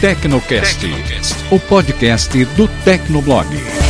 Tecnocast, o podcast do Tecnoblog.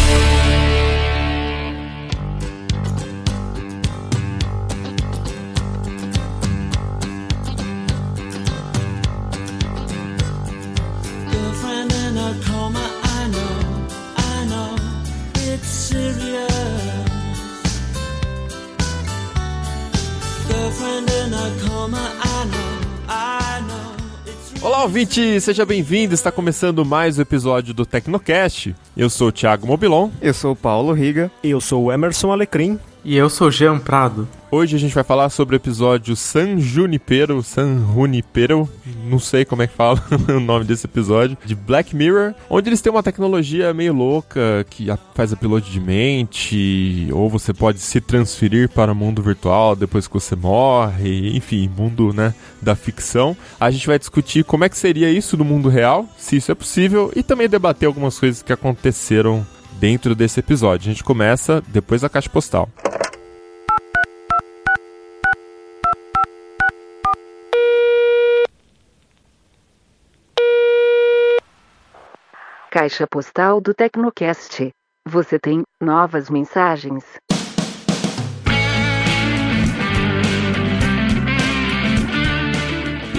Ouvinte! Seja bem-vindo! Está começando mais um episódio do Tecnocast. Eu sou o Thiago Mobilon. Eu sou o Paulo Riga. Eu sou o Emerson Alecrim. E eu sou Jean Prado. Hoje a gente vai falar sobre o episódio San Junipero, San Junipero, não sei como é que fala o nome desse episódio, de Black Mirror, onde eles têm uma tecnologia meio louca que a- faz upload de mente, ou você pode se transferir para o mundo virtual depois que você morre, enfim, mundo, né, da ficção. A gente vai discutir como é que seria isso no mundo real, se isso é possível, e também debater algumas coisas que aconteceram dentro desse episódio. A gente começa depois da caixa postal. Caixa postal do Tecnocast. Você tem novas mensagens.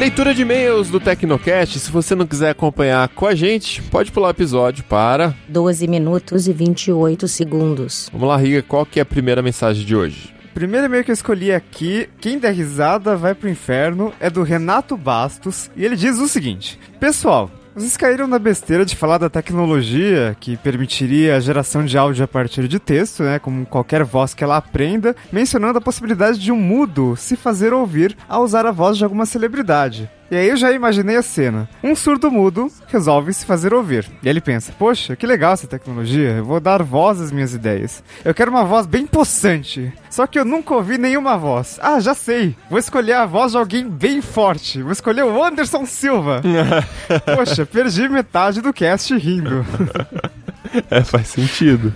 Leitura de e-mails do Tecnocast. Se você não quiser acompanhar com a gente, pode pular o episódio para. 12 minutos e 28 segundos. Vamos lá, Riga, qual que é a primeira mensagem de hoje? Primeiro e-mail que eu escolhi aqui, quem der risada vai pro inferno, é do Renato Bastos, e ele diz o seguinte: Pessoal, vocês caíram na besteira de falar da tecnologia que permitiria a geração de áudio a partir de texto, né, como qualquer voz que ela aprenda, mencionando a possibilidade de um mudo se fazer ouvir ao usar a voz de alguma celebridade. E aí eu já imaginei a cena. Um surdo mudo resolve se fazer ouvir. E ele pensa, poxa, que legal essa tecnologia, eu vou dar voz às minhas ideias. Eu quero uma voz bem possante. Só que eu nunca ouvi nenhuma voz. Ah, já sei. Vou escolher a voz de alguém bem forte. Vou escolher o Anderson Silva. Poxa, perdi metade do cast rindo. É, faz sentido.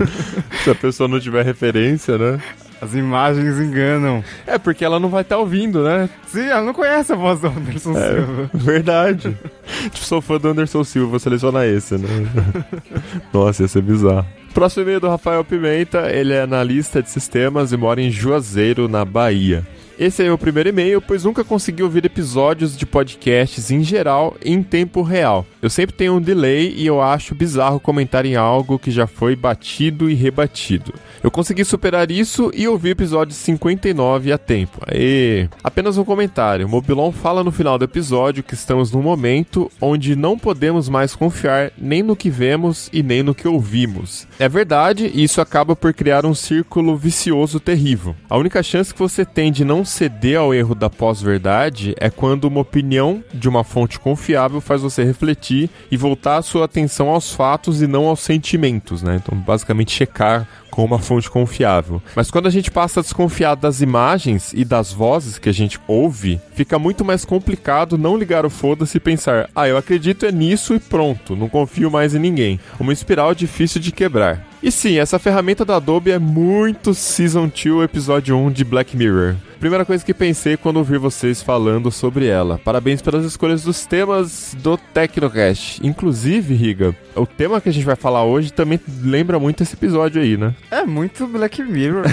Se a pessoa não tiver referência, né? As imagens enganam. É, porque ela não vai estar ouvindo, né? Sim, ela não conhece a voz do Anderson Silva. Verdade. tipo, sou fã do Anderson Silva, vou selecionar esse, né? Nossa, ia ser bizarro. Próximo e-mail do Rafael Pimenta, ele é analista de sistemas e mora em Juazeiro, na Bahia. Esse é o meu primeiro e-mail, pois nunca consegui ouvir episódios de podcasts em geral em tempo real. Eu sempre tenho um delay e eu acho bizarro comentar em algo que já foi batido e rebatido. Eu consegui superar isso e ouvi o episódio 59 a tempo. Aê! Apenas um comentário. Mobilon fala no final do episódio que estamos num momento onde não podemos mais confiar nem no que vemos e nem no que ouvimos. É verdade, e isso acaba por criar um círculo vicioso terrível. A única chance que você tem de não ceder ao erro da pós-verdade é quando uma opinião de uma fonte confiável faz você refletir e voltar a sua atenção aos fatos e não aos sentimentos, né? Então, basicamente checar com uma fonte confiável. Mas quando a gente passa a desconfiar das imagens e das vozes que a gente ouve, fica muito mais complicado não ligar o foda-se e pensar: ah, eu acredito é nisso e pronto, não confio mais em ninguém. Uma espiral difícil de quebrar. E sim, essa ferramenta da Adobe é muito Season 2, episódio 1 de Black Mirror. Primeira coisa que pensei quando ouvi vocês falando sobre ela. Parabéns pelas escolhas dos temas do Tecnocast. Inclusive, Riga, o tema que a gente vai falar hoje também lembra muito esse episódio aí, né? É muito Black Mirror.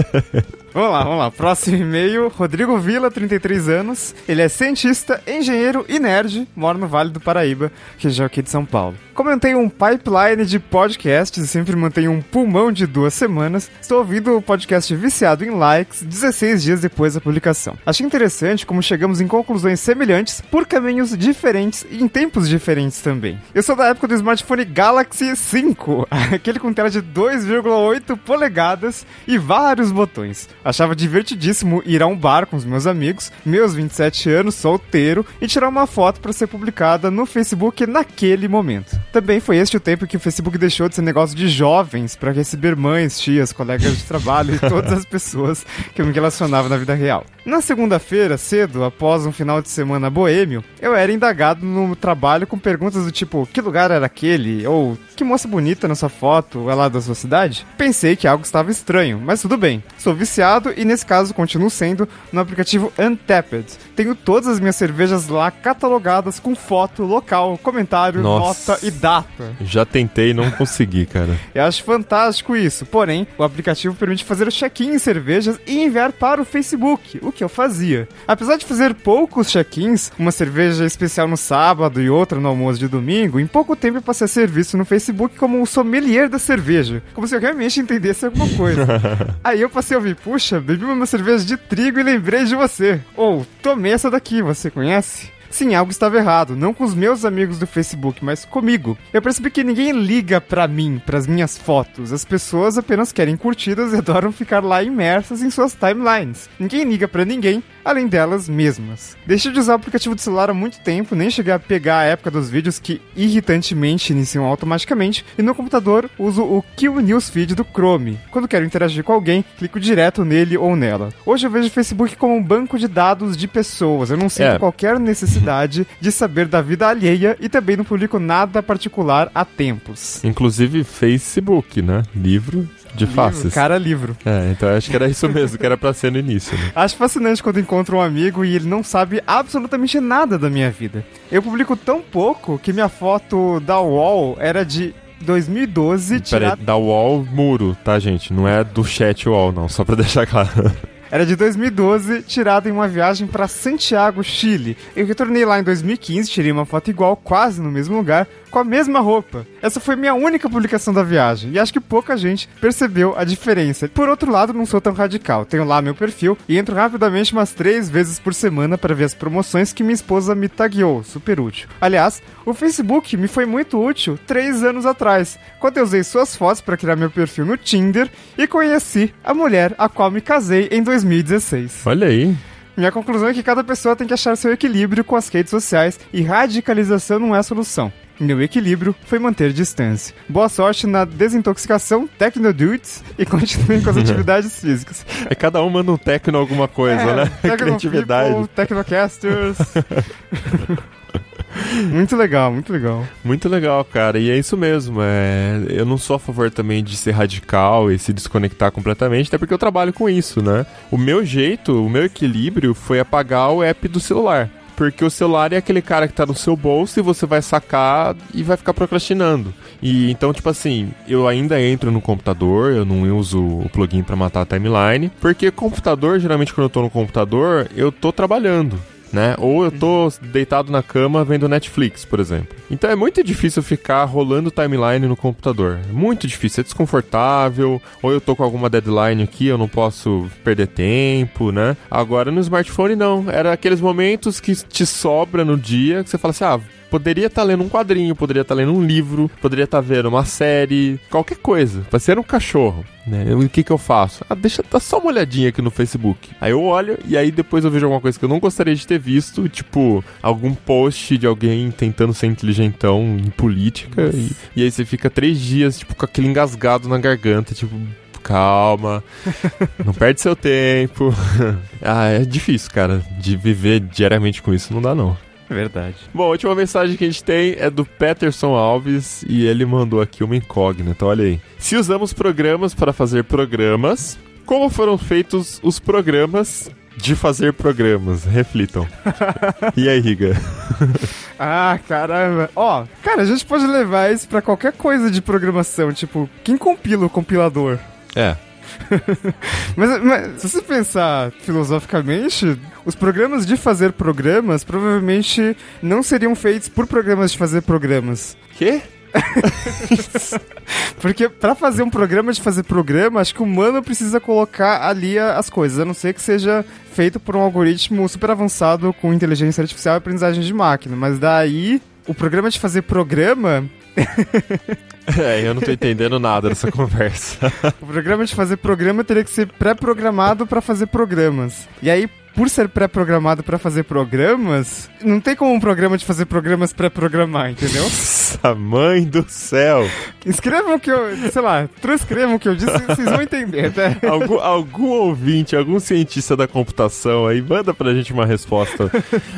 Vamos lá, vamos lá. Próximo e-mail, Rodrigo Vila, 33 anos. Ele é cientista, engenheiro e nerd, mora no Vale do Paraíba, região aqui de São Paulo. Tenho um pipeline de podcasts e sempre mantenho um pulmão de duas semanas, estou ouvindo o podcast viciado em likes 16 dias depois da publicação. Achei interessante como chegamos em conclusões semelhantes por caminhos diferentes e em tempos diferentes também. Eu sou da época do smartphone Galaxy 5, aquele com tela de 2,8 polegadas e vários botões. Achava divertidíssimo ir a um bar com os meus amigos, meus 27 anos, solteiro, e tirar uma foto para ser publicada no Facebook naquele momento. Também foi este o tempo que o Facebook deixou de ser negócio de jovens para receber mães, tias, colegas de trabalho e todas as pessoas que eu me relacionava na vida real. Na segunda-feira, cedo, após um final de semana boêmio, eu era indagado no trabalho com perguntas do tipo: que lugar era aquele? Ou que moça bonita nessa foto, é lá da sua cidade? Pensei que algo estava estranho, mas tudo bem. Sou viciado viciado e nesse caso continuo sendo no aplicativo Untapped. Tenho todas as minhas cervejas lá catalogadas com foto, local, comentário, Nossa. nota e data. Já tentei e não consegui, cara. Eu acho fantástico isso. Porém, o aplicativo permite fazer o check-in em cervejas e enviar para o Facebook, o que eu fazia. Apesar de fazer poucos check-ins, uma cerveja especial no sábado e outra no almoço de domingo, em pouco tempo eu passei a ser visto no Facebook como o sommelier da cerveja. Como se eu realmente entendesse alguma coisa. Aí eu passei a ouvir, puxa, bebi uma cerveja de trigo e lembrei de você. Ou, tomei essa daqui, você conhece? Sim, algo estava errado, não com os meus amigos do Facebook, mas comigo. Eu percebi que ninguém liga pra mim, pras minhas fotos. As pessoas apenas querem curtidas e adoram ficar lá imersas em suas timelines. Ninguém liga pra ninguém, além delas mesmas. Deixei de usar o aplicativo de celular há muito tempo, nem cheguei a pegar a época dos vídeos que irritantemente iniciam automaticamente, e no computador uso o Kill Newsfeed do Chrome. Quando quero interagir com alguém, clico direto nele ou nela. Hoje eu vejo o Facebook como um banco de dados de pessoas. Eu não sinto É. qualquer necessidade de saber da vida alheia e também não publico nada particular há tempos. Inclusive Facebook, né? Livro de faces. Cara livro. É, então eu acho que era isso mesmo, que era pra ser no início, né? Acho fascinante quando encontro um amigo e ele não sabe absolutamente nada da minha vida. Eu publico tão pouco que minha foto da wall era de 2012, Pera aí, tirada, da wall, muro, tá, gente? Não é do chat wall, não, só pra deixar claro. Era de 2012, tirada em uma viagem para Santiago, Chile. Eu retornei lá em 2015, tirei uma foto igual, quase no mesmo lugar, com a mesma roupa. Essa foi minha única publicação da viagem e acho que pouca gente percebeu a diferença. Por outro lado, não sou tão radical. Tenho lá meu perfil e entro rapidamente umas três vezes por semana para ver as promoções que minha esposa me tagueou. Super útil. Aliás, o Facebook me foi muito útil três anos atrás, quando eu usei suas fotos para criar meu perfil no Tinder e conheci a mulher a qual me casei em 2016. Olha aí. Minha conclusão é que cada pessoa tem que achar seu equilíbrio com as redes sociais e radicalização não é a solução. Meu equilíbrio foi manter distância. Boa sorte na desintoxicação, Tecnodudes e continuem com as atividades físicas. É cada um manda um tecno alguma coisa, né? Tecno Criatividade. People, Tecnocasters. muito legal, muito legal. Muito legal, cara. E é isso mesmo. É... Eu não sou a favor também de ser radical e se desconectar completamente, até porque eu trabalho com isso, né? O meu jeito, o meu equilíbrio foi apagar o app do celular. Porque o celular é aquele cara que tá no seu bolso e você vai sacar e vai ficar procrastinando. E então, tipo assim, eu ainda entro no computador, eu não uso o plugin pra matar a timeline. Porque computador, geralmente quando eu tô no computador, eu tô trabalhando né? Ou eu tô deitado na cama vendo Netflix, por exemplo. Então é muito difícil ficar rolando timeline no computador. É muito difícil, é desconfortável. Ou eu tô com alguma deadline aqui, eu não posso perder tempo, né? Agora no smartphone não. Era aqueles momentos que te sobra no dia que você fala assim: ah, poderia estar lendo um quadrinho, poderia estar lendo um livro, poderia estar vendo uma série, qualquer coisa. Vai ser um cachorro, né? E O que que eu faço? Ah, deixa dar só uma olhadinha aqui no Facebook. Aí eu olho e aí depois eu vejo alguma coisa que eu não gostaria de ter visto, tipo algum post de alguém tentando ser inteligentão em política e, e aí você fica três dias tipo com aquele engasgado na garganta, tipo calma, não perde seu tempo. ah, é difícil, cara, de viver diariamente com isso, não dá não. É verdade. Bom, a última mensagem que a gente tem é do Peterson Alves e ele mandou aqui uma incógnita. Olha aí. Se usamos programas para fazer programas, como foram feitos os programas de fazer programas? Reflitam. e aí, Riga? Ah, caramba. Ó, cara, a gente pode levar isso pra qualquer coisa de programação. Tipo, quem compila o compilador? É. Mas, mas se você pensar filosoficamente, os programas de fazer programas provavelmente não seriam feitos por programas de fazer programas. Quê? Porque pra fazer um programa de fazer programa, acho que o humano precisa colocar ali as coisas, a não ser que seja feito por um algoritmo super avançado com inteligência artificial e aprendizagem de máquina. Mas daí, o programa de fazer programa, É, eu não tô entendendo nada dessa conversa. o programa de fazer programa teria que ser pré-programado pra fazer programas. E aí, por ser pré-programado pra fazer programas, não tem como um programa de fazer programas pré-programar, entendeu? Nossa, mãe do céu. Escrevam o que eu, sei lá, transcrevam o que eu disse, vocês vão entender, tá? Algum, algum ouvinte, algum cientista da computação aí, manda pra gente uma resposta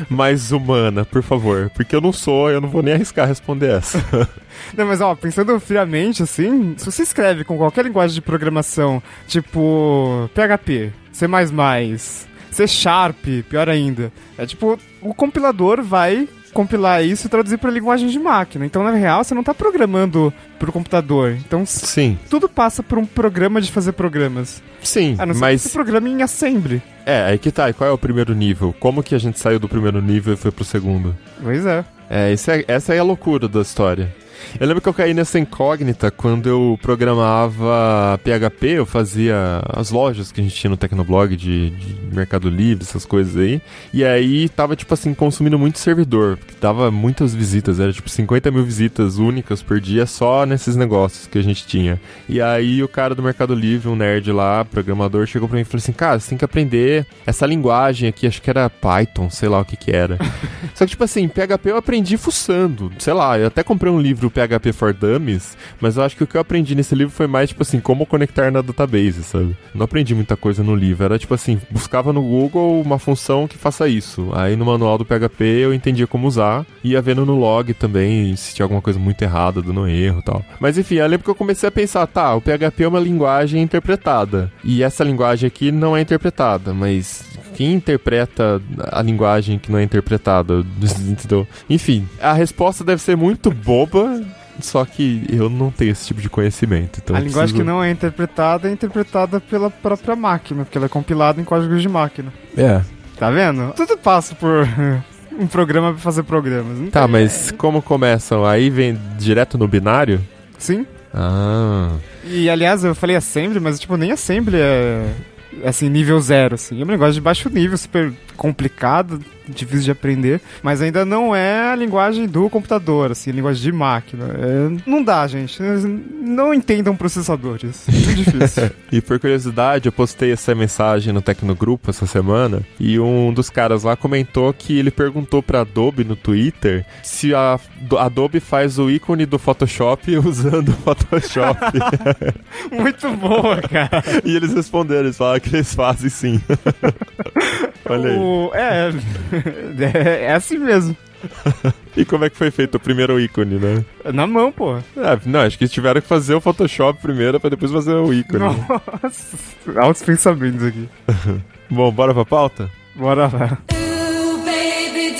mais humana, por favor. Porque eu não sou, eu não vou nem arriscar responder essa. Não, mas ó, pensando friamente assim, se você escreve com qualquer linguagem de programação, tipo PHP, C++, C Sharp, pior ainda. É tipo, o compilador vai compilar isso e traduzir para linguagem de máquina. Então, na real, você não está programando para o computador. Então, Sim, tudo passa por um programa de fazer programas. sim, A não ser mas que você programa em Assembly. é, aí que tá, e qual é o primeiro nível? Como que a gente saiu do primeiro nível e foi pro segundo? Pois é. É, isso é, essa é a loucura da história. Eu lembro que eu caí nessa incógnita quando eu programava PHP, eu fazia as lojas que a gente tinha no Tecnoblog de, de Mercado Livre, essas coisas aí. E aí tava, tipo assim, consumindo muito servidor, porque dava muitas visitas, era tipo 50 mil visitas únicas por dia só nesses negócios que a gente tinha. E aí o cara do Mercado Livre, um nerd lá, programador, chegou pra mim e falou assim: Cara, você tem que aprender essa linguagem aqui, acho que era Python, sei lá o que que era. Só que, tipo assim, PHP eu aprendi fuçando. Sei lá, eu até comprei um livro PHP for Dummies, mas eu acho que o que eu aprendi nesse livro foi mais, tipo assim, como conectar na database, sabe? Não aprendi muita coisa no livro. Era, tipo assim, buscava no Google uma função que faça isso. Aí no manual do PHP eu entendia como usar. Ia vendo no log também se tinha alguma coisa muito errada, dando erro e tal. Mas enfim, eu lembro que eu comecei a pensar, tá, o PHP é uma linguagem interpretada. E essa linguagem aqui não é interpretada, mas quem interpreta a linguagem que não é interpretada? Entendeu? Enfim, a resposta deve ser muito boba, só que eu não tenho esse tipo de conhecimento. Então a linguagem preciso- que não é interpretada é interpretada pela própria máquina, porque ela é compilada em códigos de máquina. É. Tá vendo? Tudo passa por um programa pra fazer programas. Não Tá, mas como começam? Aí vem direto no binário? Sim. Ah. E aliás, eu falei assembly, mas tipo, nem assembly é assim, nível zero, assim. É um negócio de baixo nível, super complicado, difícil de aprender, mas ainda não é a linguagem do computador, assim, a linguagem de máquina. É, não dá, gente. Não entendam processadores. É muito difícil. E por curiosidade, eu postei essa mensagem no Tecnogrupo essa semana e um dos caras lá comentou que ele perguntou pra Adobe no Twitter se a do- Adobe faz o ícone do Photoshop usando o Photoshop. muito boa, cara. e eles responderam, eles falaram que eles fazem sim. Olha aí. O- é, é, é assim mesmo. E como é que foi feito o primeiro ícone, né? Na mão, pô. Ah, não, acho que eles tiveram que fazer o Photoshop primeiro pra depois fazer o ícone. Nossa, altos pensamentos aqui. Bom, bora pra pauta? Bora lá. Ooh, baby,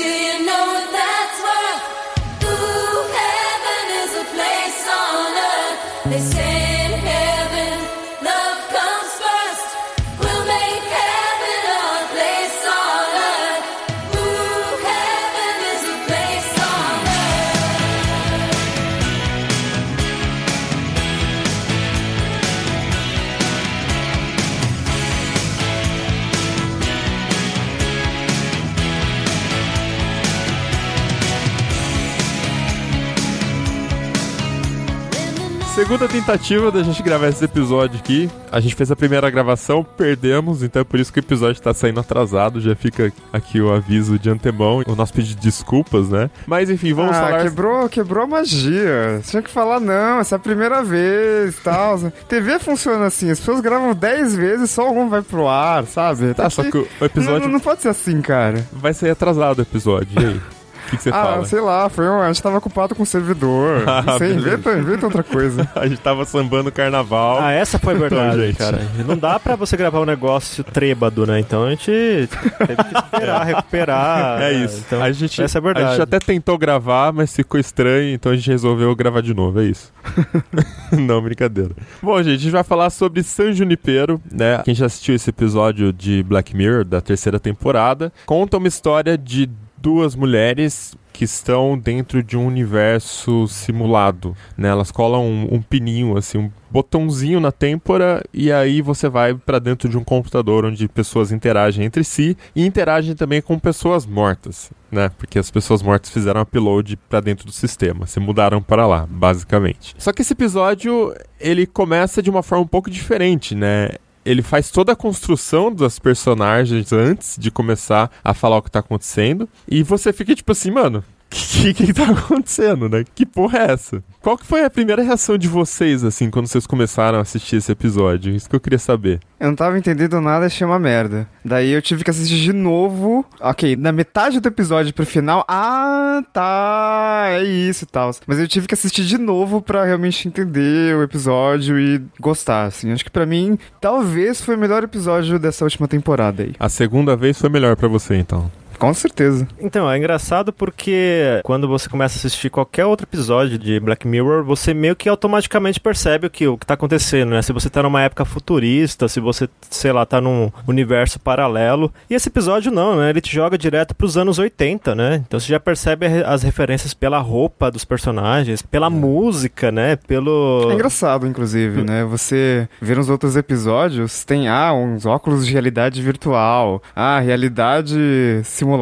Segunda tentativa da gente gravar esse episódio aqui. A gente fez a primeira gravação, perdemos, então é por isso que o episódio tá saindo atrasado. Já fica aqui o aviso de antemão, o nosso pedido de desculpas, né? Mas enfim, vamos ah, falar. quebrou, quebrou a magia. Tinha que falar, não, essa é a primeira vez tal. TV funciona assim, as pessoas gravam 10 vezes, só um vai pro ar, sabe? Tá, Tem só que o episódio Não, não pode ser assim, cara. vai sair atrasado o episódio. E aí? O que, que você ah, fala? sei lá, foi um, a gente tava ocupado com o servidor. Ah, sei, inventa, inventa outra coisa. A gente tava sambando carnaval. Ah, essa foi a verdade, Então, gente. cara. Não dá pra você gravar um negócio trêbado, né? Então a gente teve que esperar, recuperar. É isso. Então, a, gente, essa é a a verdade. gente até tentou gravar, mas ficou estranho, então a gente resolveu gravar de novo, é isso. Não, brincadeira. Bom, gente, a gente vai falar sobre San Junipero, né? Quem já assistiu esse episódio de Black Mirror, da terceira temporada, conta uma história de duas mulheres que estão dentro de um universo simulado, né? Elas colam um, um pininho, assim, um botãozinho na têmpora e aí você vai pra dentro de um computador onde pessoas interagem entre si e interagem também com pessoas mortas, né? Porque as pessoas mortas fizeram upload pra dentro do sistema, se mudaram para lá, basicamente. Só que esse episódio ele começa de uma forma um pouco diferente, né? Ele faz toda a construção das personagens antes de começar a falar o que tá acontecendo. E você fica tipo assim, mano, que, que tá acontecendo, né? Que porra é essa? Qual que foi a primeira reação de vocês, assim, quando vocês começaram a assistir esse episódio? Isso que eu queria saber. Eu não tava entendendo nada, achei uma merda. Daí eu tive que assistir de novo. Ok, na metade do episódio pro final. Ah, tá. É isso e tal. Mas eu tive que assistir de novo pra realmente entender o episódio e gostar, assim. Acho que pra mim, talvez foi o melhor episódio dessa última temporada aí. A segunda vez foi melhor pra você, então. Com certeza. Então, é engraçado porque quando você começa a assistir qualquer outro episódio de Black Mirror, você meio que automaticamente percebe o que, o que tá acontecendo, né? Se você tá numa época futurista, se você, sei lá, tá num universo paralelo. E esse episódio não, né? Ele te joga direto pros anos 80, né? Então você já percebe as referências pela roupa dos personagens, pela música, né? Pelo. É engraçado, inclusive, né? Você ver nos outros episódios, tem, ah, uns óculos de realidade virtual, ah, realidade simulada.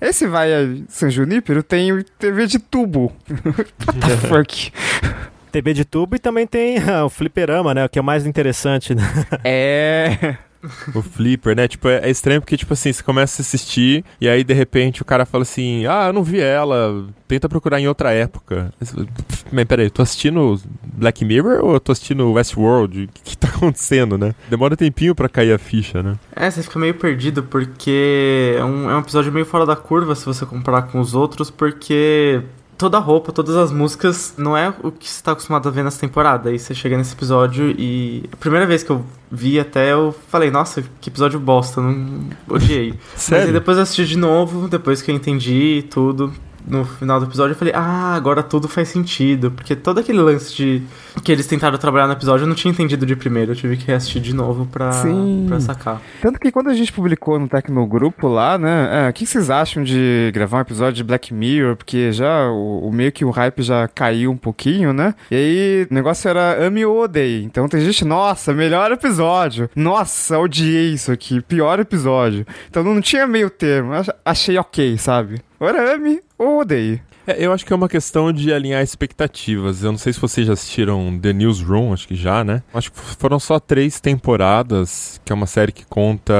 Esse vai a San Junípero tem TV de tubo. What the fuck? TV de tubo e também tem ah, o fliperama, né? O que é o mais interessante, né? É. O Flipper, né? Tipo, é é estranho porque, tipo assim, você começa a assistir e aí, de repente, o cara fala assim, ah, eu não vi ela, tenta procurar em outra época. Mas peraí, eu tô assistindo Black Mirror ou eu tô assistindo Westworld? O que, que tá acontecendo, né? Demora um tempinho pra cair a ficha, né? É, você fica meio perdido porque é um, é um episódio meio fora da curva se você comparar com os outros, porque toda a roupa, todas as músicas não é o que você tá acostumado a ver nessa temporada. Aí você chega nesse episódio e. A primeira vez que eu vi até eu falei, nossa, que episódio bosta, não odiei. Mas aí Sério? depois eu assisti de novo, depois que eu entendi tudo. No final do episódio eu falei, ah, agora tudo faz sentido. Porque todo aquele lance de que eles tentaram trabalhar no episódio eu não tinha entendido de primeiro. Eu tive que assistir de novo pra, Sim. pra sacar. Tanto que quando a gente publicou no Tecnogrupo lá, né? é, o que vocês acham de gravar um episódio de Black Mirror? Porque já o, o meio que o hype já caiu um pouquinho, né? E aí o negócio era ame ou odeie. Então tem gente, nossa, melhor episódio. Nossa, odiei isso aqui, pior episódio. Então não tinha meio termo. Ach- Achei ok, sabe? Ora ame ou odeie. É, eu acho que é uma questão de alinhar expectativas. Eu não sei se vocês já assistiram The Newsroom, acho que já, né? Acho que foram só três temporadas, que é uma série que conta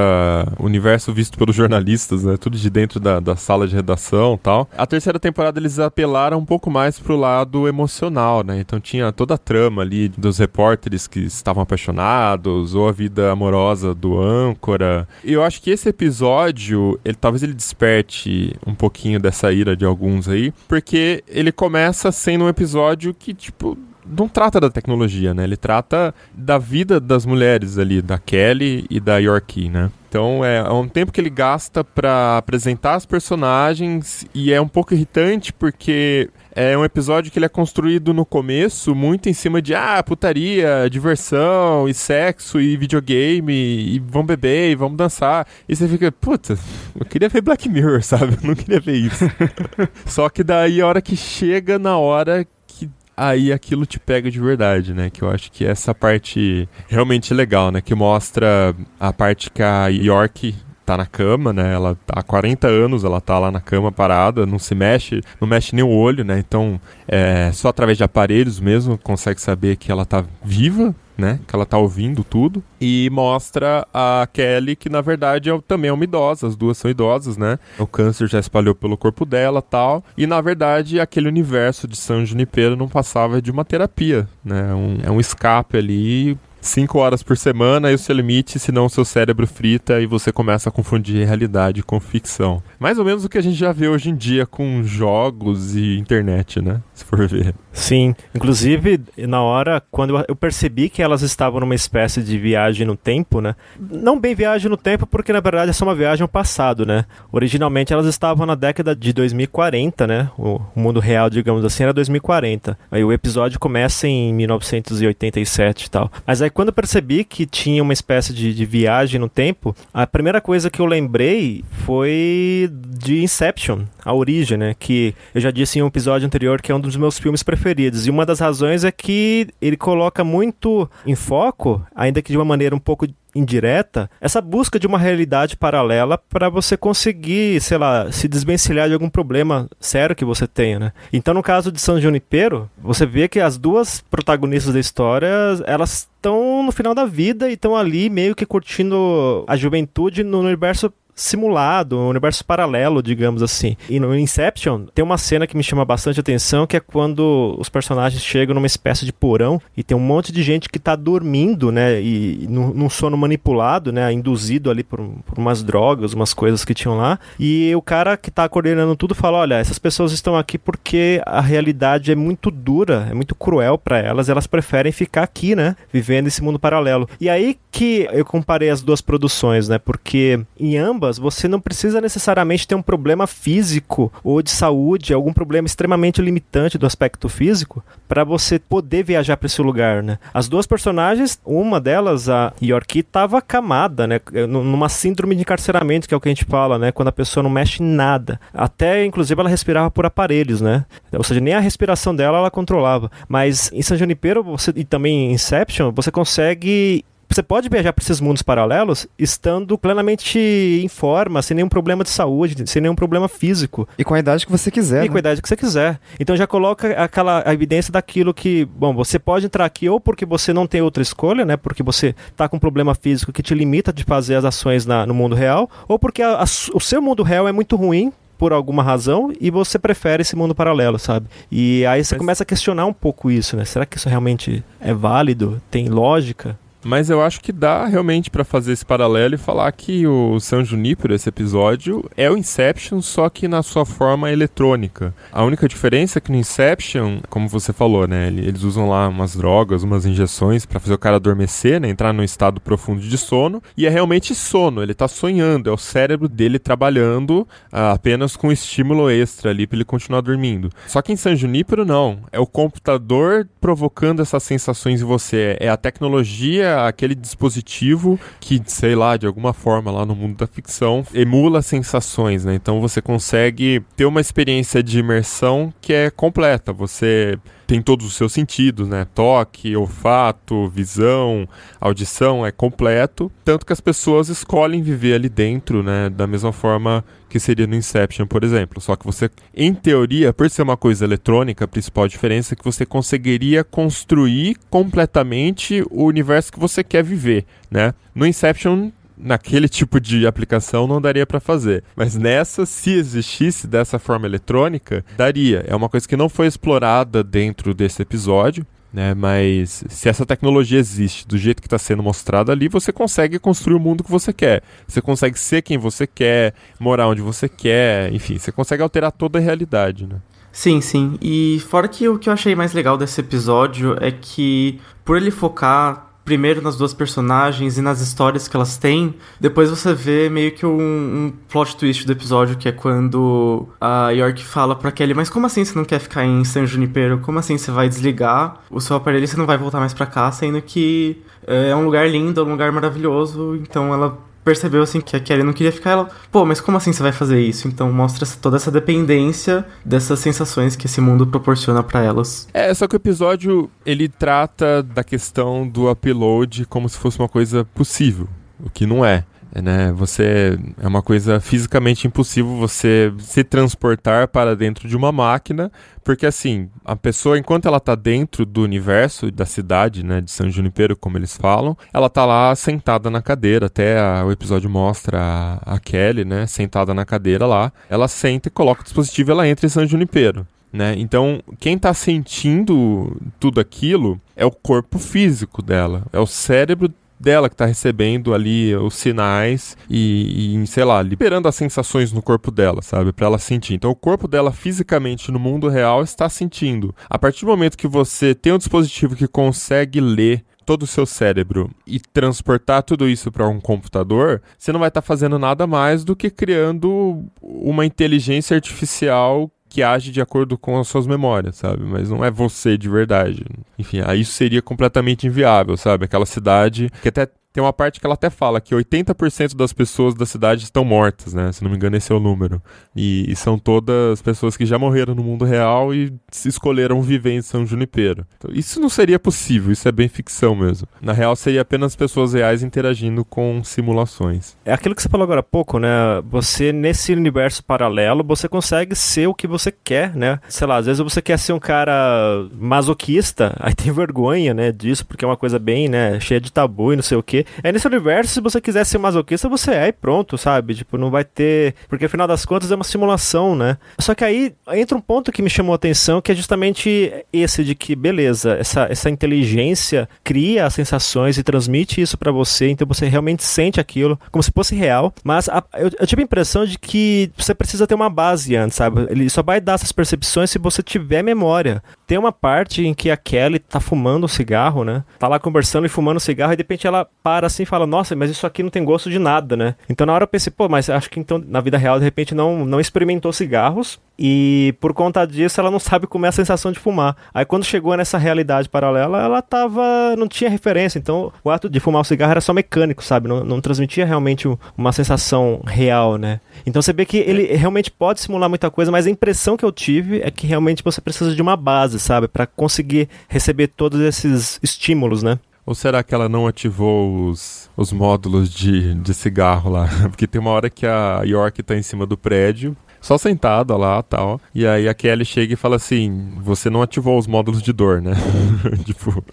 o universo visto pelos jornalistas, né? Tudo de dentro da, da sala de redação tal. A terceira temporada eles apelaram um pouco mais pro lado emocional, né? Então tinha toda a trama ali dos repórteres que estavam apaixonados, ou a vida amorosa do âncora. E eu acho que esse episódio, ele talvez ele desperte um pouquinho dessa ira de alguns aí, porque ele começa sendo um episódio que, tipo, não trata da tecnologia, né? Ele trata da vida das mulheres ali, da Kelly e da Yorkie, né? Então é, é um tempo que ele gasta pra apresentar as personagens e é um pouco irritante porque é um episódio que ele é construído no começo muito em cima de ah, putaria, diversão e sexo e videogame e vamos beber e vamos dançar. E você fica, puta, eu queria ver Black Mirror, sabe? Eu não queria ver isso. Só que daí a hora que chega na hora que aí aquilo te pega de verdade, né? Que eu acho que essa parte realmente legal, né? Que mostra a parte que a York tá na cama, né? Ela há 40 anos ela tá lá na cama parada, não se mexe, não mexe nem o olho, né? Então, é, só através de aparelhos mesmo consegue saber que ela tá viva, né? Que ela tá ouvindo tudo. E mostra a Kelly que na verdade é, também é uma idosa, as duas são idosas, né? O câncer já espalhou pelo corpo dela tal. E na verdade aquele universo de San Junipero não passava de uma terapia, né? Um- é um escape ali. Cinco horas por semana e o seu limite, senão o seu cérebro frita e você começa a confundir realidade com ficção. Mais ou menos o que a gente já vê hoje em dia com jogos e internet, né? Se for ver. Sim, inclusive na hora quando eu percebi que elas estavam numa espécie de viagem no tempo, né? Não bem viagem no tempo, porque na verdade é só uma viagem ao passado, né? Originalmente elas estavam na década de 2040, né? O mundo real, digamos assim, era 2040. Aí o episódio começa em 1987 e tal. Mas aí quando eu percebi que tinha uma espécie de, de viagem no tempo, a primeira coisa que eu lembrei foi de Inception, a origem, né? Que eu já disse em um episódio anterior que é um dos meus filmes preferidos. E uma das razões é que ele coloca muito em foco, ainda que de uma maneira um pouco indireta, essa busca de uma realidade paralela para você conseguir, sei lá, se desvencilhar de algum problema sério que você tenha, né? Então, no caso de San Junipero, você vê que as duas protagonistas da história, elas estão no final da vida e estão ali meio que curtindo a juventude no universo simulado, um universo paralelo, digamos assim. E no Inception tem uma cena que me chama bastante atenção, que é quando os personagens chegam numa espécie de porão e tem um monte de gente que tá dormindo, né, e num, num sono manipulado, né, induzido ali por, por umas drogas, umas coisas que tinham lá. E o cara que tá coordenando tudo fala: "Olha, essas pessoas estão aqui porque a realidade é muito dura, é muito cruel para elas, elas preferem ficar aqui, né, vivendo esse mundo paralelo". E aí que eu comparei as duas produções, né? Porque em ambas você não precisa necessariamente ter um problema físico ou de saúde, algum problema extremamente limitante do aspecto físico, para você poder viajar para esse lugar, né? As duas personagens, uma delas, a Yorkie, estava acamada, né? Numa síndrome de encarceramento, que é o que a gente fala, né? Quando a pessoa não mexe em nada. Até, inclusive, ela respirava por aparelhos, né? Ou seja, nem a respiração dela ela controlava. Mas em San Junipero você, e também em Inception, você consegue você pode viajar para esses mundos paralelos estando plenamente em forma, sem nenhum problema de saúde, sem nenhum problema físico. E com a idade que você quiser. E né? com a idade que você quiser. Então já coloca aquela a evidência daquilo que, bom, você pode entrar aqui ou porque você não tem outra escolha, né? Porque você tá com um problema físico que te limita de fazer as ações na, no mundo real, ou porque a- a o seu mundo real é muito ruim por alguma razão e você prefere esse mundo paralelo, sabe? E aí você Mas- começa a questionar um pouco isso, né? Será que isso realmente é válido? Tem lógica? Mas eu acho que dá realmente pra fazer esse paralelo e falar que o San Junipero, esse episódio, é o Inception, só que na sua forma eletrônica. A única diferença é que no Inception, como você falou, né, ele- eles usam lá umas drogas, umas injeções pra fazer o cara adormecer, né, entrar num estado profundo de sono, e é realmente sono, ele tá sonhando, é o cérebro dele trabalhando ah, apenas com estímulo extra ali pra ele continuar dormindo. Só que em San Junipero não, é o computador provocando essas sensações em você, é a tecnologia, aquele dispositivo que, sei lá, de alguma forma lá no mundo da ficção, emula sensações, né? Então você consegue ter uma experiência de imersão que é completa. Você tem todos os seus sentidos, né? Toque, olfato, visão, audição, é completo. Tanto que as pessoas escolhem viver ali dentro, né? Da mesma forma que seria no Inception, por exemplo. Só que você, em teoria, por ser uma coisa eletrônica, a principal diferença é que você conseguiria construir completamente o universo que você quer viver, né? No Inception naquele tipo de aplicação não daria pra fazer. Mas nessa, se existisse dessa forma eletrônica, daria. É uma coisa que não foi explorada dentro desse episódio. Né, mas se essa tecnologia existe do jeito que está sendo mostrado ali, você consegue construir o mundo que você quer. Você consegue ser quem você quer, morar onde você quer, enfim, você consegue alterar toda a realidade, né? Sim, sim. E fora que o que eu achei mais legal desse episódio é que, por ele focar primeiro nas duas personagens e nas histórias que elas têm, depois você vê meio que um, um plot twist do episódio, que é quando a York fala pra Kelly, mas como assim você não quer ficar em San Junipero? Como assim você vai desligar o seu aparelho e você não vai voltar mais pra cá, sendo que é, é um lugar lindo, é um lugar maravilhoso, então ela percebeu assim que a Kelly não queria ficar, ela, pô, mas como assim você vai fazer isso? Então mostra toda essa dependência dessas sensações que esse mundo proporciona pra elas. É, só que o episódio ele trata da questão do upload como se fosse uma coisa possível, o que não é. Né? Você é uma coisa fisicamente impossível você se transportar para dentro de uma máquina, porque assim, a pessoa enquanto ela tá dentro do universo da cidade, né, de São Junipero, como eles falam, ela tá lá sentada na cadeira, até a- o episódio mostra a, a Kelly, né, sentada na cadeira lá. Ela senta e coloca o dispositivo, ela entra em São Junipero né? Então, quem tá sentindo tudo aquilo é o corpo físico dela, é o cérebro dela que tá recebendo ali os sinais e, e, sei lá, liberando as sensações no corpo dela, sabe? Pra ela sentir. Então, o corpo dela fisicamente no mundo real está sentindo. A partir do momento que você tem um dispositivo que consegue ler todo o seu cérebro e transportar tudo isso para um computador, você não vai estar fazendo nada mais do que criando uma inteligência artificial que age de acordo com as suas memórias, sabe? Mas não é você de verdade. Enfim, aí isso seria completamente inviável, sabe? Aquela cidade que até tem uma parte que ela até fala que 80% das pessoas da cidade estão mortas, né? Se não me engano, esse é o número. E, e são todas pessoas que já morreram no mundo real e se escolheram viver em São Junipero. Então, isso não seria possível, isso é bem ficção mesmo. Na real, seria apenas pessoas reais interagindo com simulações. É aquilo que você falou agora há pouco, né? Você, nesse universo paralelo, você consegue ser o que você quer, né? Sei lá, às vezes você quer ser um cara masoquista, aí tem vergonha, né, disso, porque é uma coisa bem, né, cheia de tabu e não sei o quê. É nesse universo, se você quiser ser masoquista, você é e pronto, sabe? Tipo, não vai ter. Porque afinal das contas é uma simulação, né? Só que aí entra um ponto que me chamou a atenção, que é justamente esse de que, beleza, essa, essa inteligência cria as sensações e transmite isso pra você, então você realmente sente aquilo como se fosse real. Mas a- eu, eu tive a impressão de que você precisa ter uma base antes, sabe? Ele só vai dar essas percepções se você tiver memória. Tem uma parte em que a Kelly tá fumando um cigarro, né? Tá lá conversando e fumando um cigarro e de repente ela para assim e fala: Nossa, mas isso aqui não tem gosto de nada, né? Então na hora eu pensei: Pô, mas acho que então na vida real de repente não, não experimentou cigarros e por conta disso ela não sabe como é a sensação de fumar. Aí quando chegou nessa realidade paralela, ela tava. não tinha referência. Então o ato de fumar o cigarro era só mecânico, sabe? Não, não transmitia realmente um- uma sensação real, né? Então você vê que ele realmente pode simular muita coisa, mas a impressão que eu tive é que realmente você precisa de uma base, sabe? Pra conseguir receber todos esses estímulos, né? Ou será que ela não ativou os, os módulos de, de cigarro lá? Porque tem uma hora que a York tá em cima do prédio, só sentada lá tal. E aí a Kelly chega e fala assim: Você não ativou os módulos de dor, né? tipo,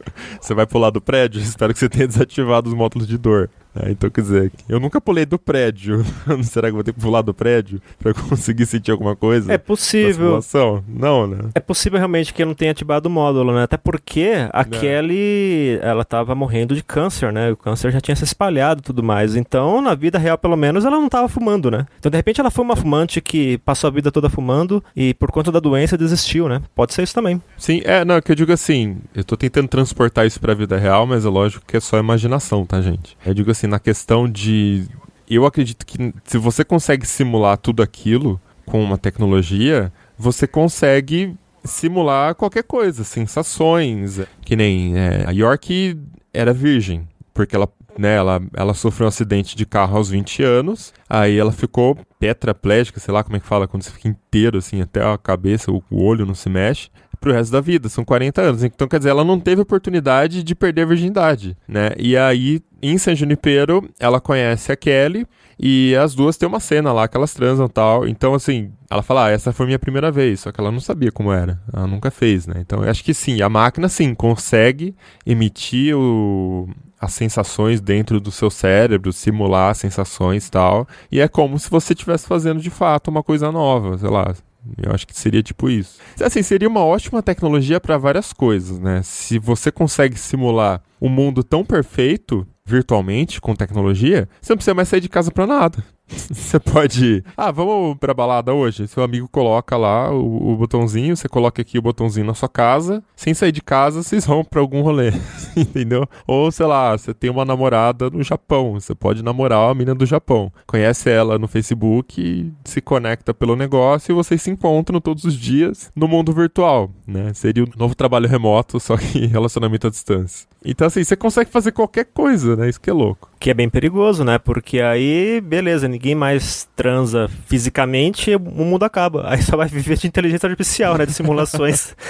você vai pular do prédio? Espero que você tenha desativado os módulos de dor. Ah, então, quer dizer, eu nunca pulei do prédio. Será que eu vou ter que pular do prédio pra conseguir sentir alguma coisa? É possível. Não, né? É possível realmente que não tenha ativado o módulo, né? Até porque a Não. Kelly, ela tava morrendo de câncer, né? O câncer já tinha se espalhado e tudo mais. Então, na vida real, pelo menos, ela não tava fumando, né? Então, de repente, ela foi uma fumante que passou a vida toda fumando e por conta da doença desistiu, né? Pode ser isso também. Sim, é, não, é que eu digo assim, eu tô tentando transportar isso pra vida real, mas é lógico que é só imaginação, tá, gente? Eu digo assim, na questão de. Eu acredito que se você consegue simular tudo aquilo com uma tecnologia, você consegue simular qualquer coisa, sensações. Que nem é, a York era virgem, porque ela, né, ela, ela sofreu um acidente de carro aos 20 anos, aí ela ficou tetraplégica, sei lá como é que fala, quando você fica inteiro, assim, até a cabeça, o, o olho não se mexe pro resto da vida, são 40 anos. Então, quer dizer, ela não teve oportunidade de perder a virgindade, né? E aí, em San Junipero, ela conhece a Kelly e as duas têm uma cena lá que elas transam tal. Então, assim, ela fala, ah, essa foi minha primeira vez, só que ela não sabia como era. Ela nunca fez, né? Então, eu acho que sim, a máquina, sim, consegue emitir o... As sensações dentro do seu cérebro, simular sensações e tal. E é como se você estivesse fazendo de fato uma coisa nova, sei lá, eu acho que seria tipo isso. Assim, seria uma ótima tecnologia para várias coisas, né? Se você consegue simular um mundo tão perfeito virtualmente com tecnologia, você não precisa mais sair de casa para nada. Você pode. Ah, vamos pra balada hoje? Seu amigo coloca lá o, o botãozinho, você coloca aqui o botãozinho na sua casa. Sem sair de casa, vocês vão pra algum rolê. Entendeu? Ou, sei lá, você tem uma namorada no Japão. Você pode namorar a menina do Japão. Conhece ela no Facebook, se conecta pelo negócio e vocês se encontram todos os dias no mundo virtual. Né? Seria o novo trabalho remoto, só que relacionamento à distância. Então, assim, você consegue fazer qualquer coisa, né? Isso que é louco. Que é bem perigoso, né? Porque aí, beleza, ninguém mais transa fisicamente, o mundo acaba. Aí só vai viver de inteligência artificial, né? De simulações.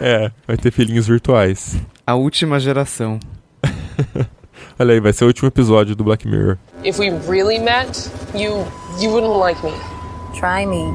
É, vai ter filhinhos virtuais. A última geração. Olha aí, vai ser o último episódio do Black Mirror. If we really met, you you wouldn't like me. Try me.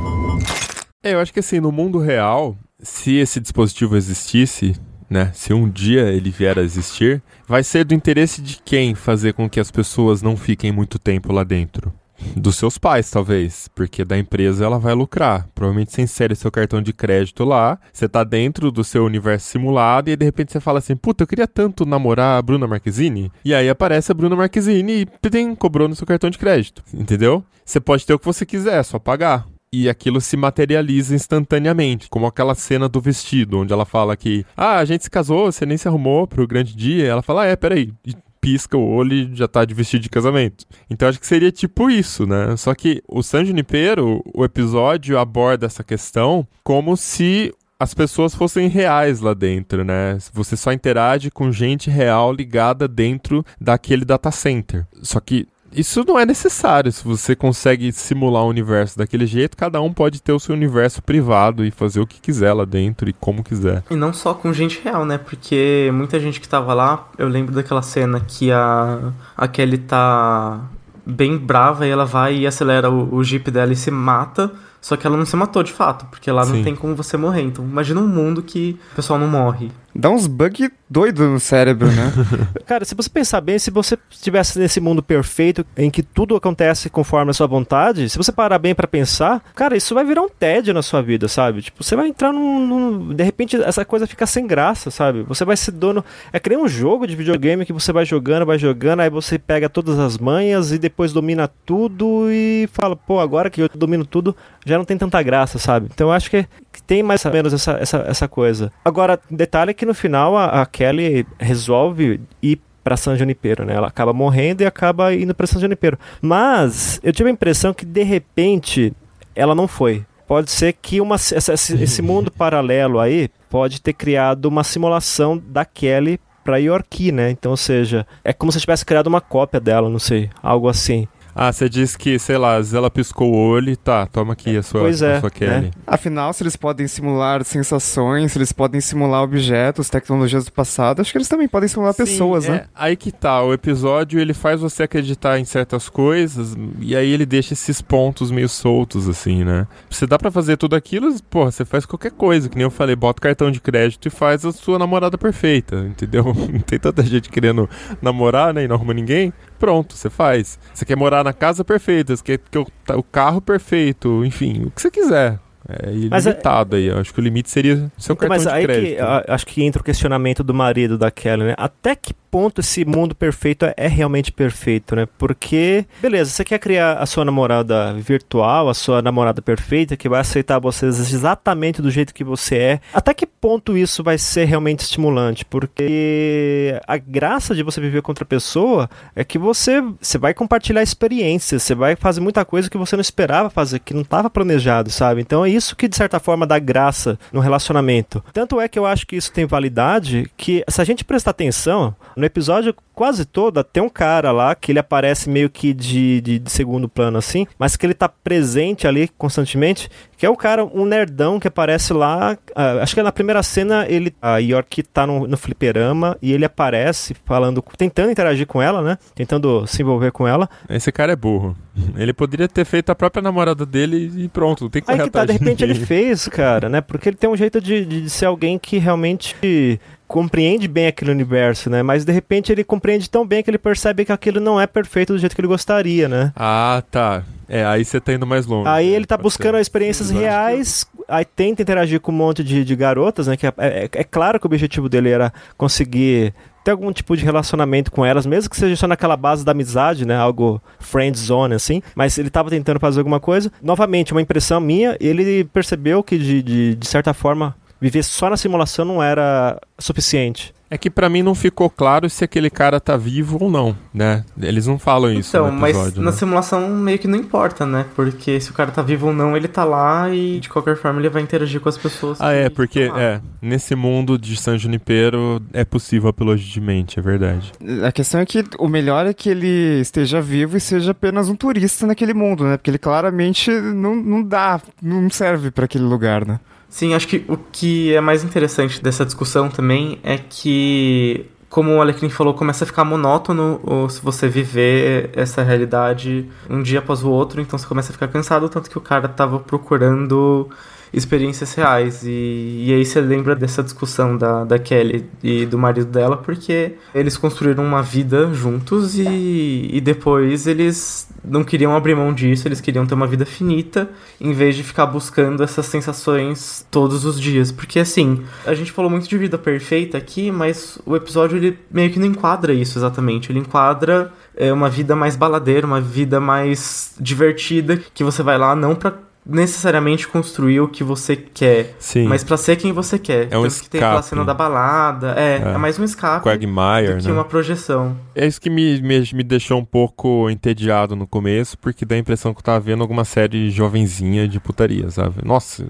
É, eu acho que assim, no mundo real, se esse dispositivo existisse, né, se um dia ele vier a existir, vai ser do interesse de quem fazer com que as pessoas não fiquem muito tempo lá dentro? Dos seus pais, talvez, porque da empresa ela vai lucrar. Provavelmente você insere seu cartão de crédito lá, você tá dentro do seu universo simulado e de repente você fala assim: Puta, eu queria tanto namorar a Bruna Marquezine. E aí aparece a Bruna Marquezine e pim, cobrou no seu cartão de crédito. Entendeu? Você pode ter o que você quiser, é só pagar e aquilo se materializa instantaneamente, como aquela cena do vestido, onde ela fala que, ah, a gente se casou, você nem se arrumou pro grande dia, ela fala, ah, é, peraí, e pisca o olho e já tá de vestido de casamento. Então acho que seria tipo isso, né? Só que o San Junipero, o episódio aborda essa questão como se as pessoas fossem reais lá dentro, né? Você só interage com gente real ligada dentro daquele data center. Só que isso não é necessário. Se você consegue simular o universo daquele jeito, cada um pode ter o seu universo privado e fazer o que quiser lá dentro e como quiser. E não só com gente real, né? Porque muita gente que tava lá, eu lembro daquela cena que a, a Kelly tá bem brava e ela vai e acelera o, o jeep dela e se mata. Só que ela não se matou de fato, porque lá Sim. não tem como você morrer. Então imagina um mundo que o pessoal não morre. Dá uns bug doido no cérebro, né? Cara, se você pensar bem, se você estivesse nesse mundo perfeito em que tudo acontece conforme a sua vontade, se você parar bem pra pensar, cara, isso vai virar um tédio na sua vida, sabe? Tipo, você vai entrar num, num- De repente, essa coisa fica sem graça, sabe? Você vai ser dono. É que nem um jogo de videogame que você vai jogando, vai jogando, aí você pega todas as manhas e depois domina tudo e fala, pô, agora que eu domino tudo, já não tem tanta graça, sabe? Então eu acho que, que tem mais ou menos essa, essa, essa coisa. Agora, detalhe é que no final a, a Kelly resolve ir pra San Junipero, né? Ela acaba morrendo e acaba indo pra San Junipero. Mas eu tive a impressão que de repente ela não foi. Pode ser que uma, essa- esse, esse mundo paralelo aí pode ter criado uma simulação da Kelly pra Yorkie, né? Então, ou seja, é como se tivesse criado uma cópia dela, não sei, algo assim. Ah, você disse que, sei lá, ela piscou o olho e tá, toma aqui a sua, Pois a é, sua Kelly. né? Afinal, se eles podem simular sensações, se eles podem simular objetos, tecnologias do passado, acho que eles também podem simular pessoas, Sim, né? é, aí que tá, o episódio ele faz você acreditar em certas coisas e aí ele deixa esses pontos meio soltos, assim, né? Você dá pra fazer tudo aquilo, porra, você faz qualquer coisa, que nem eu falei, bota o cartão de crédito e faz a sua namorada perfeita, entendeu? Não tem tanta gente querendo namorar, né, e não arruma ninguém. Pronto, você faz. Você quer morar na casa perfeita, você quer que o, o carro perfeito, enfim, o que você quiser. É ilimitado aí. Acho que o limite seria seu cartão Mas de aí crédito. que a- acho que entra o questionamento do marido da Kelly, né? Até que ponto esse mundo perfeito é, é realmente perfeito, né? Porque, beleza, você quer criar a sua namorada virtual, a sua namorada perfeita, que vai aceitar você exatamente do jeito que você é. Até que ponto isso vai ser realmente estimulante? Porque a graça de você viver com outra pessoa é que você, você vai compartilhar experiências, você vai fazer muita coisa que você não esperava fazer, que não estava planejado, sabe? Então é isso que de certa forma dá graça no relacionamento. Tanto é que eu acho que isso tem validade que se a gente prestar atenção, no episódio quase todo tem um cara lá que ele aparece meio que de, de, de segundo plano assim, mas que ele tá presente ali constantemente, que é o cara, um nerdão que aparece lá, ah, acho que na primeira cena ele, a York tá no, no fliperama e ele aparece falando, tentando interagir com ela, né? Tentando se envolver com ela. Esse cara é burro. Ele poderia ter feito a própria namorada dele e pronto, não tem que Aí correr que tá, atrás de repente ele fez, cara, né? Porque ele tem um jeito de, de ser alguém que realmente compreende bem aquele universo, né? Mas de repente ele compreende tão bem que ele percebe que aquilo não é perfeito do jeito que ele gostaria, né? Ah, tá. É, aí você tá indo mais longe. Aí ele tá Pode buscando ser. experiências reais, aí tenta interagir com um monte de, de garotas, né? Que é, é- é claro que o objetivo dele era conseguir ter algum tipo de relacionamento com elas, mesmo que seja só naquela base da amizade, né? Algo friend zone, assim. Mas ele tava tentando fazer alguma coisa. Novamente, uma impressão minha, ele percebeu que, de, de, de certa forma, viver só na simulação não era suficiente. É que pra mim não ficou claro se aquele cara tá vivo ou não, né? Eles não falam isso Então, no mas episódio, na né? simulação meio que não importa, né? Porque se o cara tá vivo ou não, ele tá lá e de qualquer forma ele vai interagir com as pessoas. Ah, é, que porque lá. é, nesse mundo de San Junipero é possível apologimente, é verdade. A questão é que o melhor é que ele esteja vivo e seja apenas um turista naquele mundo, né? Porque ele claramente não, não dá, não serve pra aquele lugar, né? Sim, acho que o que é mais interessante dessa discussão também é que, como o Alecrim falou, começa a ficar monótono ou se você viver essa realidade um dia após o outro, então você começa a ficar cansado, tanto que o cara tava procurando experiências reais. E, e aí você lembra dessa discussão da, da Kelly e do marido dela, porque eles construíram uma vida juntos e, e depois eles não queriam abrir mão disso, eles queriam ter uma vida finita, em vez de ficar buscando essas sensações todos os dias. Porque assim, a gente falou muito de vida perfeita aqui, mas o episódio ele meio que não enquadra isso exatamente. Ele enquadra é, uma vida mais baladeira, uma vida mais divertida, que você vai lá não pra necessariamente construir o que você quer, Sim. mas pra ser quem você quer. É um Tanto que tem aquela escape. cena da balada, é, é, É. mais um escape Quagmire, do que né? uma projeção. É isso que me, me, me deixou um pouco entediado no começo, porque dá a impressão que eu tava vendo alguma série jovenzinha de putaria, sabe? Nossa,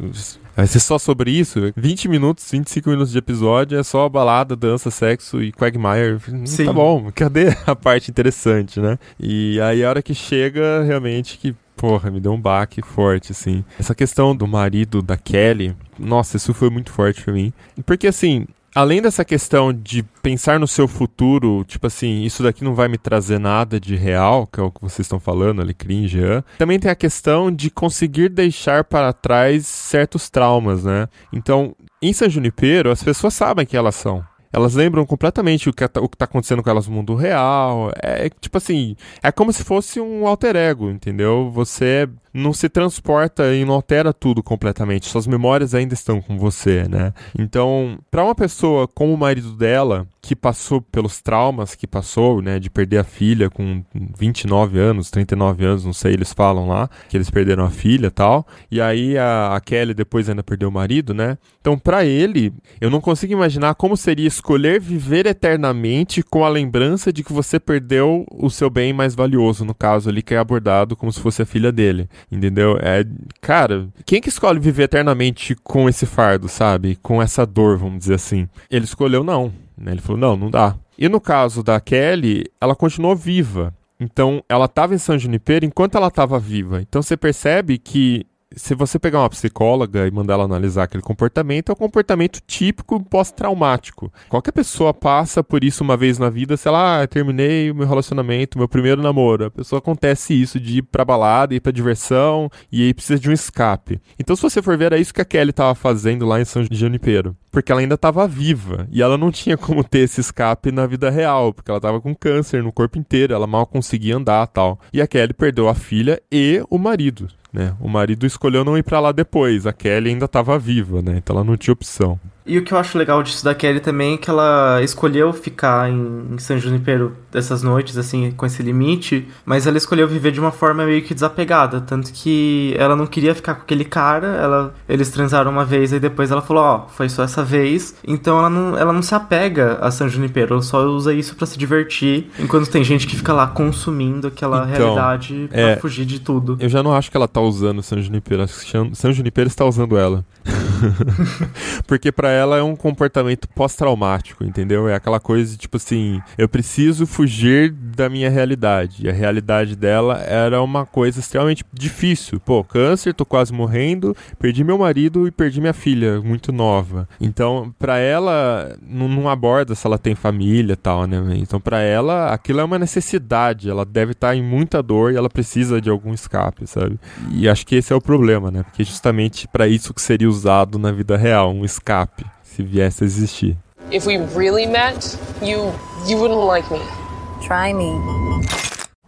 vai ser só sobre isso? 20 minutos, 25 minutos de episódio, é só balada, dança, sexo e Quagmire. Hum, Sim. Tá bom, cadê a parte interessante, né? E aí a hora que chega, realmente que Porra, me deu um baque forte, assim. Essa questão do marido da Kelly, nossa, isso foi muito forte pra mim. Porque, assim, além dessa questão de pensar no seu futuro, tipo assim, isso daqui não vai me trazer nada de real, que é o que vocês estão falando ali, cringe, Jean, também tem a questão de conseguir deixar para trás certos traumas, né? Então, em San Junipero, as pessoas sabem que elas são. Elas lembram completamente o que, o que tá acontecendo com elas no mundo real. É tipo assim, é como se fosse um alter ego, entendeu? Você não se transporta e não altera tudo completamente. Suas memórias ainda estão com você, né? Então, para uma pessoa como o marido dela, que passou pelos traumas que passou, né, de perder a filha com 29 anos, 39 anos, não sei, eles falam lá, que eles perderam a filha tal. E aí a, a Kelly depois ainda perdeu o marido, né? Então, para ele, eu não consigo imaginar como seria escolher viver eternamente com a lembrança de que você perdeu o seu bem mais valioso, no caso ali, que é abordado como se fosse a filha dele. Entendeu? É, cara, quem que escolhe viver eternamente com esse fardo, sabe? Com essa dor, vamos dizer assim. Ele escolheu não, né? Ele falou: "Não, não dá". E no caso da Kelly, ela continuou viva. Então, ela estava em San Junipero enquanto ela estava viva. Então, você percebe que se você pegar uma psicóloga e mandar ela analisar aquele comportamento, é um comportamento típico pós-traumático. Qualquer pessoa passa por isso uma vez na vida, sei lá, ah, terminei o meu relacionamento, meu primeiro namoro. A pessoa acontece isso de ir pra balada, ir pra diversão, e aí precisa de um escape. Então, se você for ver, era isso que a Kelly tava fazendo lá em São Junipero. Porque ela ainda estava viva. E ela não tinha como ter esse escape na vida real, porque ela estava com câncer no corpo inteiro, ela mal conseguia andar tal. E a Kelly perdeu a filha e o marido. Né? O marido escolheu não ir pra lá depois, a Kelly ainda estava viva, né? Então ela não tinha opção. E o que eu acho legal disso da Kelly também é que ela escolheu ficar em, em San Junipero dessas noites, assim, com esse limite, mas ela escolheu viver de uma forma meio que desapegada, tanto que ela não queria ficar com aquele cara, ela, eles transaram uma vez e depois ela falou, ó, foi só essa vez, então ela não, ela não se apega a San Junipero, ela só usa isso para se divertir, enquanto tem gente que fica lá consumindo aquela Então, realidade pra é, fugir de tudo. Eu já não acho que ela tá usando San Junipero, acho que San- Junipero está usando ela. Porque pra ela é um comportamento pós-traumático, entendeu? É aquela coisa de, tipo assim, eu preciso fugir da minha realidade. E a realidade dela era uma coisa extremamente difícil. Pô, câncer, tô quase morrendo, perdi meu marido e perdi minha filha, muito nova. Então, pra ela, não, não aborda se ela tem família tal, né? Então, pra ela, aquilo é uma necessidade. Ela deve estar em muita dor e ela precisa de algum escape, sabe? E acho que esse é o problema, né? Porque justamente pra isso que seria usado na vida real, um escape, se viesse a existir. If we really met, you you wouldn't like me. Try me.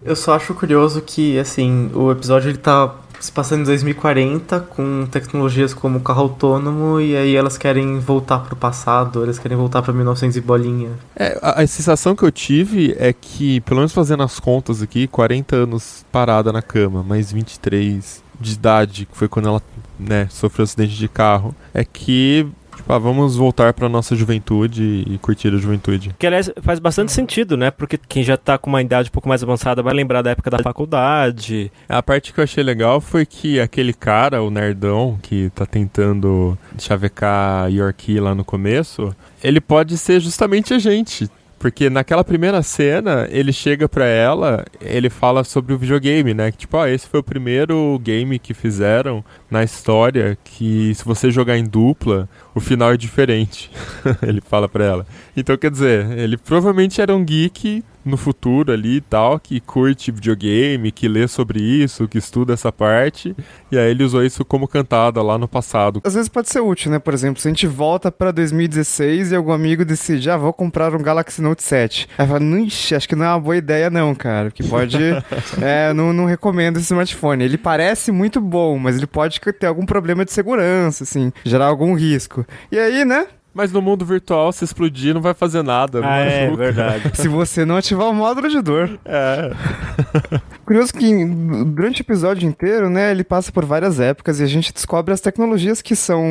Eu só acho curioso que, assim, o episódio ele tá se passando em 2040 com tecnologias como carro autônomo e aí elas querem voltar pro passado, elas querem voltar pra 1900 e bolinha. É, a, a sensação que eu tive é que, pelo menos fazendo as contas aqui, 40 anos parada na cama, mais 23 de idade, que foi quando ela né, sofreu um acidente de carro, é que, tipo, ah, vamos voltar pra nossa juventude e curtir a juventude. Que, aliás, faz bastante sentido, né? Porque quem já tá com uma idade um pouco mais avançada vai lembrar da época da faculdade. A parte que eu achei legal foi que aquele cara, o nerdão, que tá tentando chavecar a Yorkie lá no começo, ele pode ser justamente a gente. Porque naquela primeira cena, ele chega pra ela, ele fala sobre o videogame, né? Que tipo, ah, esse foi o primeiro game que fizeram na história que se você jogar em dupla, o final é diferente. ele fala pra ela. Então, quer dizer, ele provavelmente era um geek no futuro ali e tal, que curte videogame, que lê sobre isso, que estuda essa parte, e aí ele usou isso como cantada lá no passado. Às vezes pode ser útil, né? Por exemplo, se a gente volta pra 2016 e algum amigo decide, ah, vou comprar um Galaxy Note 7. Aí fala, ixi, acho que não é uma boa ideia não, cara, que pode... é, não, não recomendo esse smartphone. Ele parece muito bom, mas ele pode ter algum problema de segurança, assim, gerar algum risco. E aí, né? Mas no mundo virtual, se explodir, não vai fazer nada. Ah, é, verdade. Se você não ativar o módulo de dor. É. Curioso que durante o episódio inteiro, né, ele passa por várias épocas e a gente descobre as tecnologias que são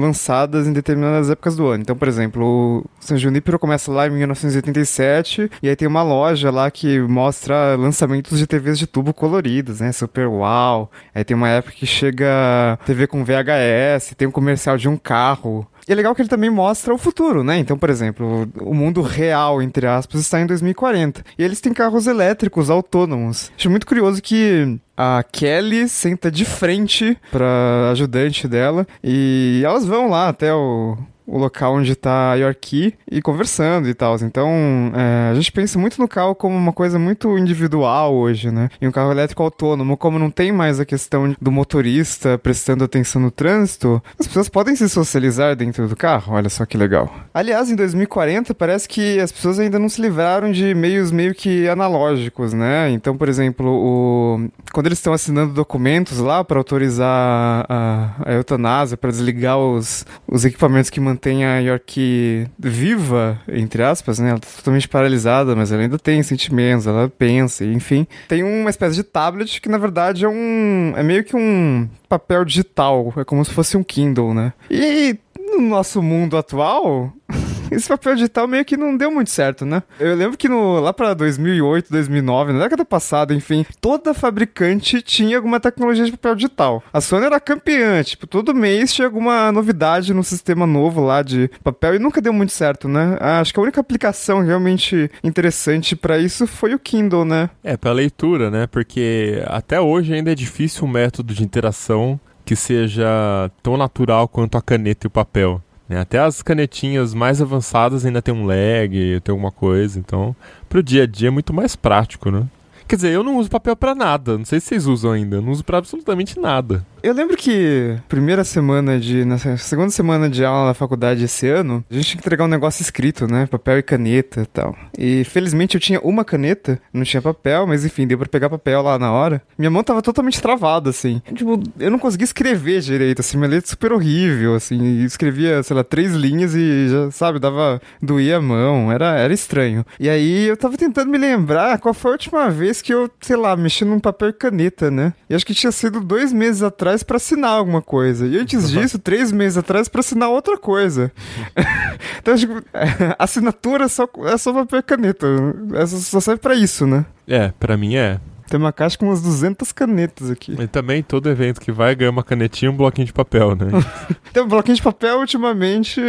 lançadas em determinadas épocas do ano. Então, por exemplo, o San Junipero começa lá em 1987 e aí tem uma loja lá que mostra lançamentos de TVs de tubo coloridos, né, super uau. Aí tem uma época que chega TV com VHS, tem um comercial de um carro. E é legal que ele também mostra o futuro, né? Então, por exemplo, o mundo real, entre aspas, está em 2040. E eles têm carros elétricos autônomos. Acho muito curioso que a Kelly senta de frente pra ajudante dela e elas vão lá até o, o local onde tá a Yorkie e conversando e tal. Então, é, a gente pensa muito no carro como uma coisa muito individual hoje, né? E um carro elétrico autônomo, como não tem mais a questão do motorista prestando atenção no trânsito, as pessoas podem se socializar dentro do carro. Olha só que legal. Aliás, em 2040 parece que as pessoas ainda não se livraram de meios meio que analógicos, né? Então, por exemplo, o... quando eles estão assinando documentos lá para autorizar a, a eutanásia, para desligar os, os equipamentos que mantêm a York viva, entre aspas, né? Ela tá totalmente paralisada, mas ela ainda tem sentimentos, ela pensa, enfim. Tem uma espécie de tablet que, na verdade, é um... é meio que um papel digital, é como se fosse um Kindle, né? E no nosso mundo atual, esse papel digital meio que não deu muito certo, né? Eu lembro que no, lá pra 2008, 2009, na década passada, enfim, toda fabricante tinha alguma tecnologia de papel digital. A Sony era campeã, tipo, todo mês tinha alguma novidade no sistema novo lá de papel e nunca deu muito certo, né? Acho que a única aplicação realmente interessante pra isso foi o Kindle, né? É, pra leitura, né? Porque até hoje ainda é difícil um método de interação que seja tão natural quanto a caneta e o papel. Né? Até as canetinhas mais avançadas ainda tem um lag, tem alguma coisa. Então, pro dia a dia é muito mais prático, né? Quer dizer, eu não uso papel pra nada. Não sei se vocês usam ainda. Eu não uso pra absolutamente nada. Eu lembro que primeira semana de. Na segunda semana de aula na faculdade esse ano, a gente tinha que entregar um negócio escrito, né? Papel e caneta e tal. E felizmente eu tinha uma caneta, não tinha papel, mas enfim, deu pra pegar papel lá na hora. Minha mão tava totalmente travada, assim. Tipo, eu não conseguia escrever direito, assim, minha letra super horrível, assim. Escrevia, sei lá, três linhas e já, sabe, dava. doía a mão. Era, era estranho. E aí eu tava tentando me lembrar qual foi a última vez que eu, sei lá, mexi num papel e caneta, né? E acho que tinha sido dois meses atrás pra assinar alguma coisa. E antes disso, três meses atrás pra assinar outra coisa. então, tipo, assinatura é só, é só papel e caneta. É só, só serve pra isso, né? É, pra mim é. Tem uma caixa com umas 200 canetas aqui. E também todo evento que vai ganha uma canetinha e um bloquinho de papel, né? Tem um bloquinho de papel, ultimamente,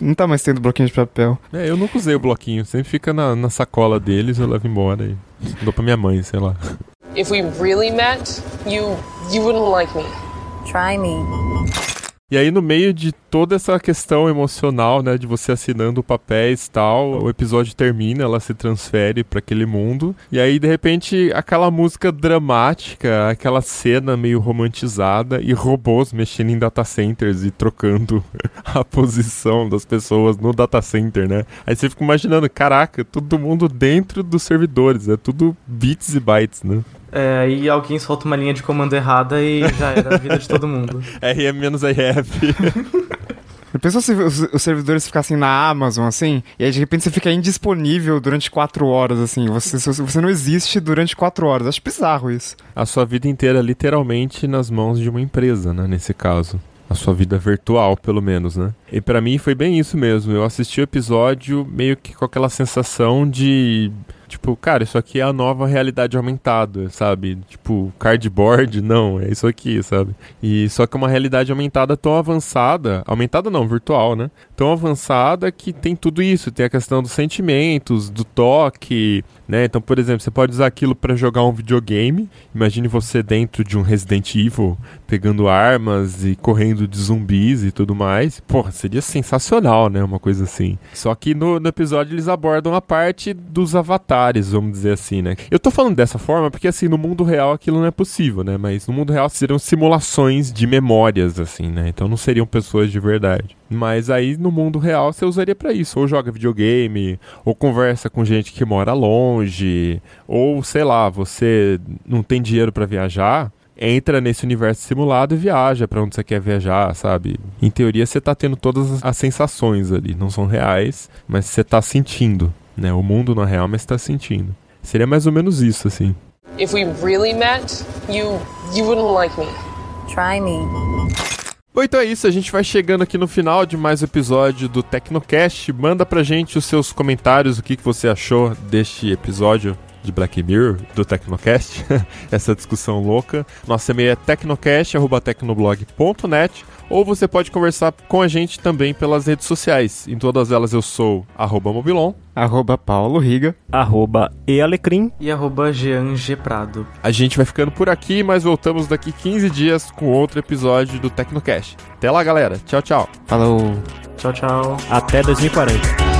não tá mais tendo bloquinho de papel. é, eu nunca usei o bloquinho. Sempre fica na, na sacola deles, eu levo embora e dou pra minha mãe, sei lá. If we really met, you you wouldn't like me. Try me. E aí, no meio de toda essa questão emocional, né, de você assinando papéis e tal, o episódio termina, ela se transfere para aquele mundo. E aí, de repente, aquela música dramática, aquela cena meio romantizada e robôs mexendo em data centers e trocando a posição das pessoas no data center, né? Aí você fica imaginando, caraca, todo mundo dentro dos servidores, é tudo bits e bytes, né? É, aí alguém solta uma linha de comando errada e já era a vida de todo mundo. RM menos RF. Pensou se os, os servidores ficassem na Amazon, assim, e aí de repente você fica indisponível durante quatro horas, assim, você, você não existe durante quatro horas. Acho bizarro isso. a sua vida inteira literalmente nas mãos de uma empresa, né, nesse caso. A sua vida virtual, pelo menos, né? E pra mim foi bem isso mesmo. Eu assisti o episódio meio que com aquela sensação de tipo, cara, isso aqui é a nova realidade aumentada, sabe? Tipo, cardboard, não, é isso aqui, sabe? E só que é uma realidade aumentada tão avançada, aumentada não, virtual, né? Tão avançada que tem tudo isso, tem a questão dos sentimentos, do toque, né? Então, por exemplo, você pode usar aquilo para jogar um videogame. Imagine você dentro de um Resident Evil, pegando armas e correndo de zumbis e tudo mais. Porra, seria sensacional, né? Uma coisa assim. Só que no, no episódio eles abordam a parte dos avatares, vamos dizer assim, né? Eu tô falando dessa forma porque, assim, no mundo real aquilo não é possível, né? Mas no mundo real seriam simulações de memórias, assim, né? Então não seriam pessoas de verdade. Mas aí no mundo real você usaria pra isso. Ou joga videogame, ou conversa com gente que mora longe, ou sei lá, você não tem dinheiro pra viajar. Entra nesse universo simulado e viaja pra onde você quer viajar, sabe? Em teoria você tá tendo todas as- sensações ali, não são reais, mas você tá sentindo, né? O mundo não é real, mas tá sentindo. Seria mais ou menos isso, assim. If we really met, you you wouldn't like me. Try me. Bom, então é isso, a gente vai chegando aqui no final de mais um episódio do Tecnocast. Manda pra gente os seus comentários, o que, que você achou deste episódio de Black Mirror, do Tecnocast, essa discussão louca. Nosso e-mail é tecnocast.tecnoblog.net ou você pode conversar com a gente também pelas redes sociais. Em todas elas eu sou arroba Mobilon. Arroba Paulo Riga. Arroba ealecrim. E arroba Jean G. Prado. A gente vai ficando por aqui, mas voltamos daqui 15 dias com outro episódio do Tecnocast. Até lá, galera. Tchau, tchau. Falou. Tchau, tchau. Até 2040.